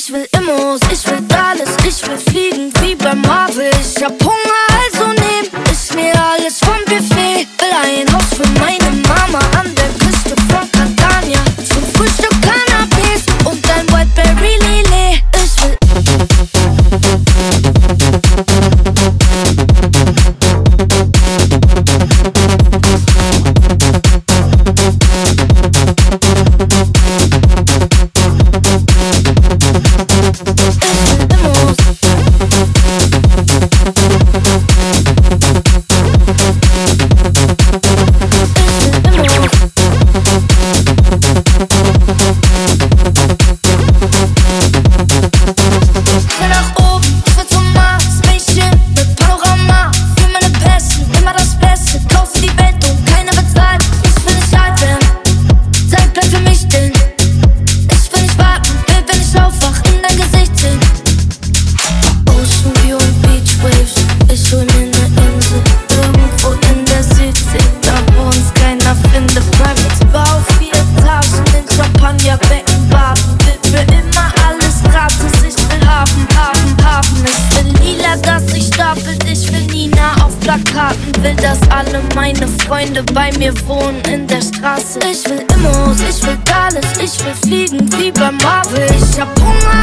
Ich will Immos, ich will alles, ich will fliegen wie bei Marvel. Ich hab Will, dass alle meine Freunde bei mir wohnen in der Straße. Ich will Immos, ich will Dallas, ich will fliegen wie bei Marvel. Ich hab Hunger